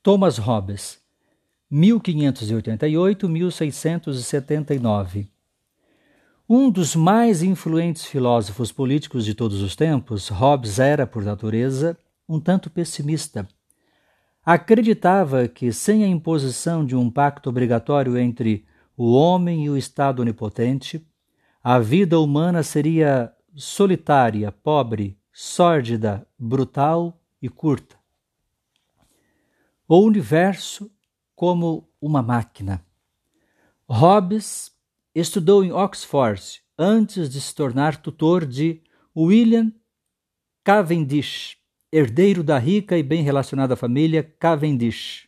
Thomas Hobbes, 1588-1679. Um dos mais influentes filósofos políticos de todos os tempos, Hobbes era, por natureza, um tanto pessimista. Acreditava que, sem a imposição de um pacto obrigatório entre o homem e o Estado onipotente, a vida humana seria solitária, pobre, sórdida, brutal e curta. O universo como uma máquina. Hobbes estudou em Oxford antes de se tornar tutor de William Cavendish, herdeiro da rica e bem relacionada família Cavendish.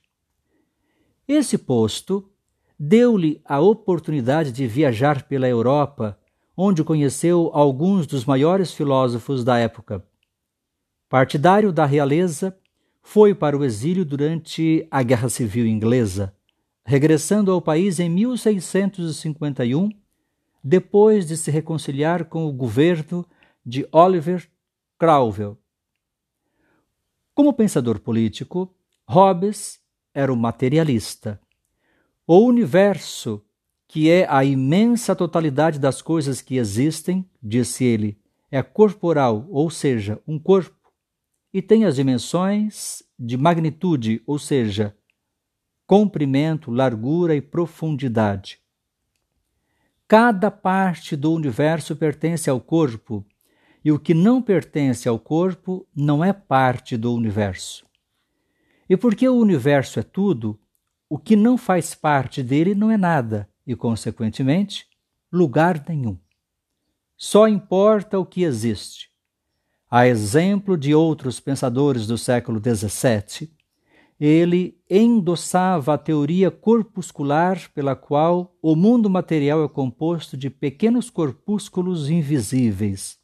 Esse posto deu-lhe a oportunidade de viajar pela Europa, onde conheceu alguns dos maiores filósofos da época. Partidário da realeza, foi para o exílio durante a Guerra Civil Inglesa, regressando ao país em 1651, depois de se reconciliar com o governo de Oliver Cromwell. Como pensador político, Hobbes era um materialista. O universo, que é a imensa totalidade das coisas que existem, disse ele, é corporal, ou seja, um corpo, e tem as dimensões de magnitude, ou seja, comprimento, largura e profundidade. Cada parte do universo pertence ao corpo, e o que não pertence ao corpo não é parte do universo. E porque o universo é tudo, o que não faz parte dele não é nada, e, consequentemente, lugar nenhum. Só importa o que existe. A exemplo de outros pensadores do século XVII, ele endossava a teoria corpuscular pela qual o mundo material é composto de pequenos corpúsculos invisíveis.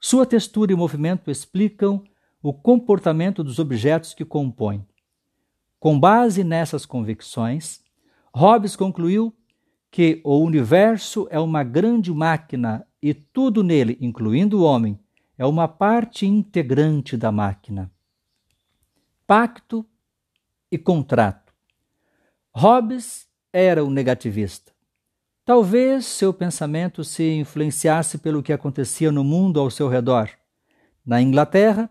Sua textura e movimento explicam o comportamento dos objetos que compõem. Com base nessas convicções, Hobbes concluiu que o universo é uma grande máquina e tudo nele, incluindo o homem, é uma parte integrante da máquina. Pacto e contrato. Hobbes era um negativista. Talvez seu pensamento se influenciasse pelo que acontecia no mundo ao seu redor. Na Inglaterra,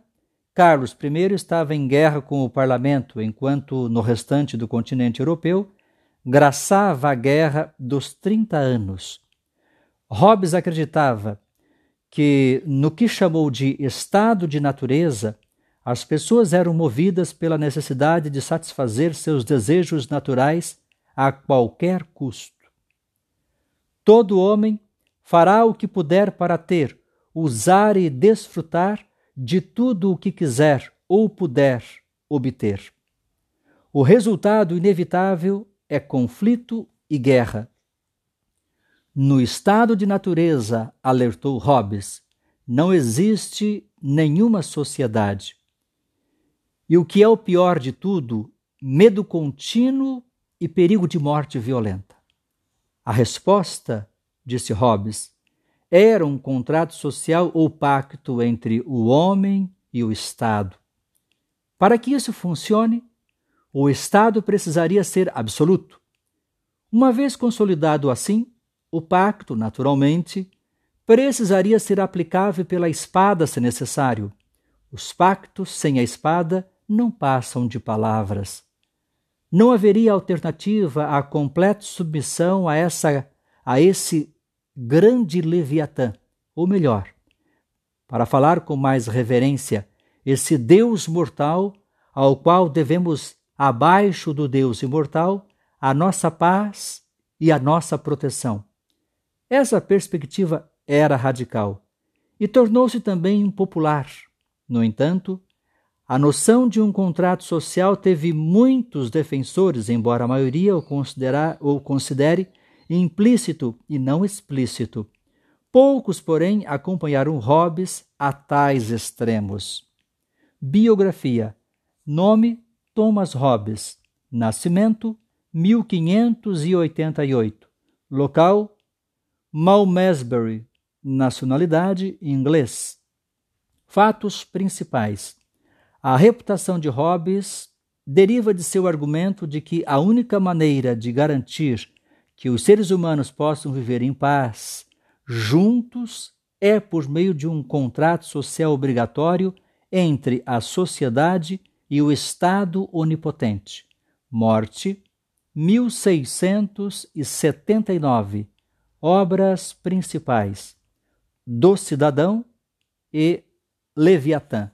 Carlos I estava em guerra com o parlamento, enquanto no restante do continente europeu graçava a guerra dos 30 anos. Hobbes acreditava que, no que chamou de estado de natureza, as pessoas eram movidas pela necessidade de satisfazer seus desejos naturais a qualquer custo. Todo homem fará o que puder para ter, usar e desfrutar de tudo o que quiser ou puder obter. O resultado inevitável é conflito e guerra. No estado de natureza, alertou Hobbes, não existe nenhuma sociedade. E o que é o pior de tudo, medo contínuo e perigo de morte violenta. A resposta, disse Hobbes, era um contrato social ou pacto entre o homem e o Estado. Para que isso funcione, o Estado precisaria ser absoluto. Uma vez consolidado assim, o pacto, naturalmente, precisaria ser aplicável pela espada se necessário. Os pactos sem a espada não passam de palavras. Não haveria alternativa à completa submissão a essa a esse grande leviatã, ou melhor, para falar com mais reverência, esse Deus mortal ao qual devemos abaixo do Deus imortal a nossa paz e a nossa proteção. Essa perspectiva era radical e tornou-se também impopular. No entanto, a noção de um contrato social teve muitos defensores, embora a maioria o, o considere implícito e não explícito. Poucos, porém, acompanharam Hobbes a tais extremos. Biografia: Nome: Thomas Hobbes. Nascimento: 1588. Local: Malmesbury, nacionalidade inglês. Fatos principais: a reputação de Hobbes deriva de seu argumento de que a única maneira de garantir que os seres humanos possam viver em paz, juntos, é por meio de um contrato social obrigatório entre a sociedade e o Estado onipotente. Morte, 1679. Obras principais: Do Cidadão e Leviatã.